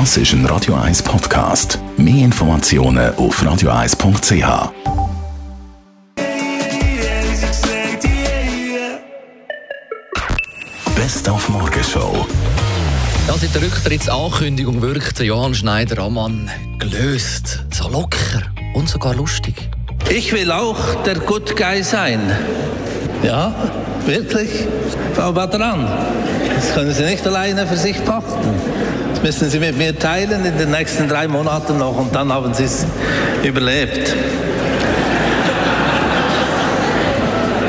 Das ist ein Radio 1 Podcast. Mehr Informationen auf radio1.ch. Best auf Morgenshow. Ja, seit der Rücktrittsankündigung wirkt Johann Schneider-Ammann gelöst, so locker und sogar lustig. Ich will auch der Good Guy sein. Ja, wirklich. Aber dran. Das können Sie nicht alleine für sich pachten. Das müssen Sie mit mir teilen in den nächsten drei Monaten noch und dann haben Sie es überlebt.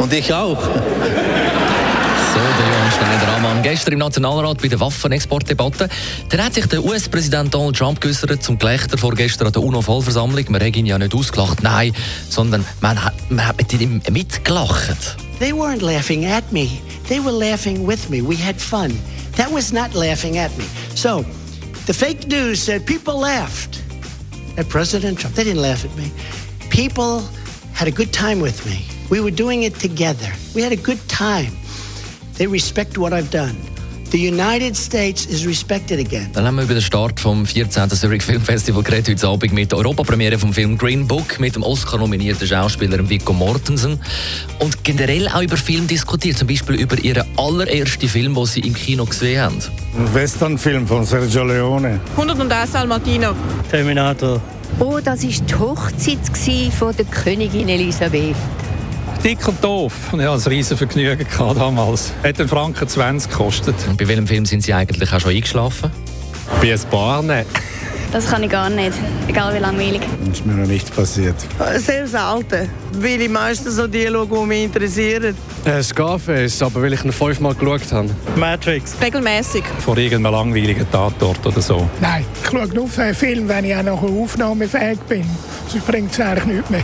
Und ich auch. So, der Johann Schneider-Ammann. Gestern im Nationalrat bei der Waffenexportdebatte. Da hat sich der US-Präsident Donald Trump geäußert zum Gelächter vorgestern an der UNO-Vollversammlung. Man hat ihn ja nicht ausgelacht, nein, sondern man hat, man hat mit ihm mitgelacht. They weren't laughing at me. They were laughing with me. We had fun. That was not laughing at me. So, the fake news said people laughed at President Trump. They didn't laugh at me. People had a good time with me. We were doing it together. We had a good time. They respect what I've done. The United States is respected again. Dann haben wir über den Start vom 14. Zurich Film Festival geredet heute Abend mit der Europapremiere vom Film Green Book mit dem Oscar-nominierten Schauspieler Viggo Mortensen und generell auch über Film diskutiert, zum Beispiel über ihren allerersten Film, den sie im Kino gesehen haben. Ein Westernfilm von Sergio Leone. 101 Salmatino. Terminator. Oh, das war die Hochzeit von der Königin Elisabeth. Dick und doof. Ich hatte ein riesen Vergnügen damals. Hat einen Franken 20 gekostet. Und bei welchem Film sind Sie eigentlich auch schon eingeschlafen? Bei ein paar nicht. Das kann ich gar nicht, egal wie langweilig. Das ist mir noch nicht passiert. Sehr selten, weil ich meistens so die schaue, die mich interessieren. Äh, Scarface, aber weil ich ihn fünfmal geschaut habe. Matrix. Regelmäßig. Vor irgendeinem langweiligen Tatort oder so. Nein, ich schaue nur auf einen Film, wenn ich auch noch aufnahmefähig bin. Sonst bringt es eigentlich nichts mehr.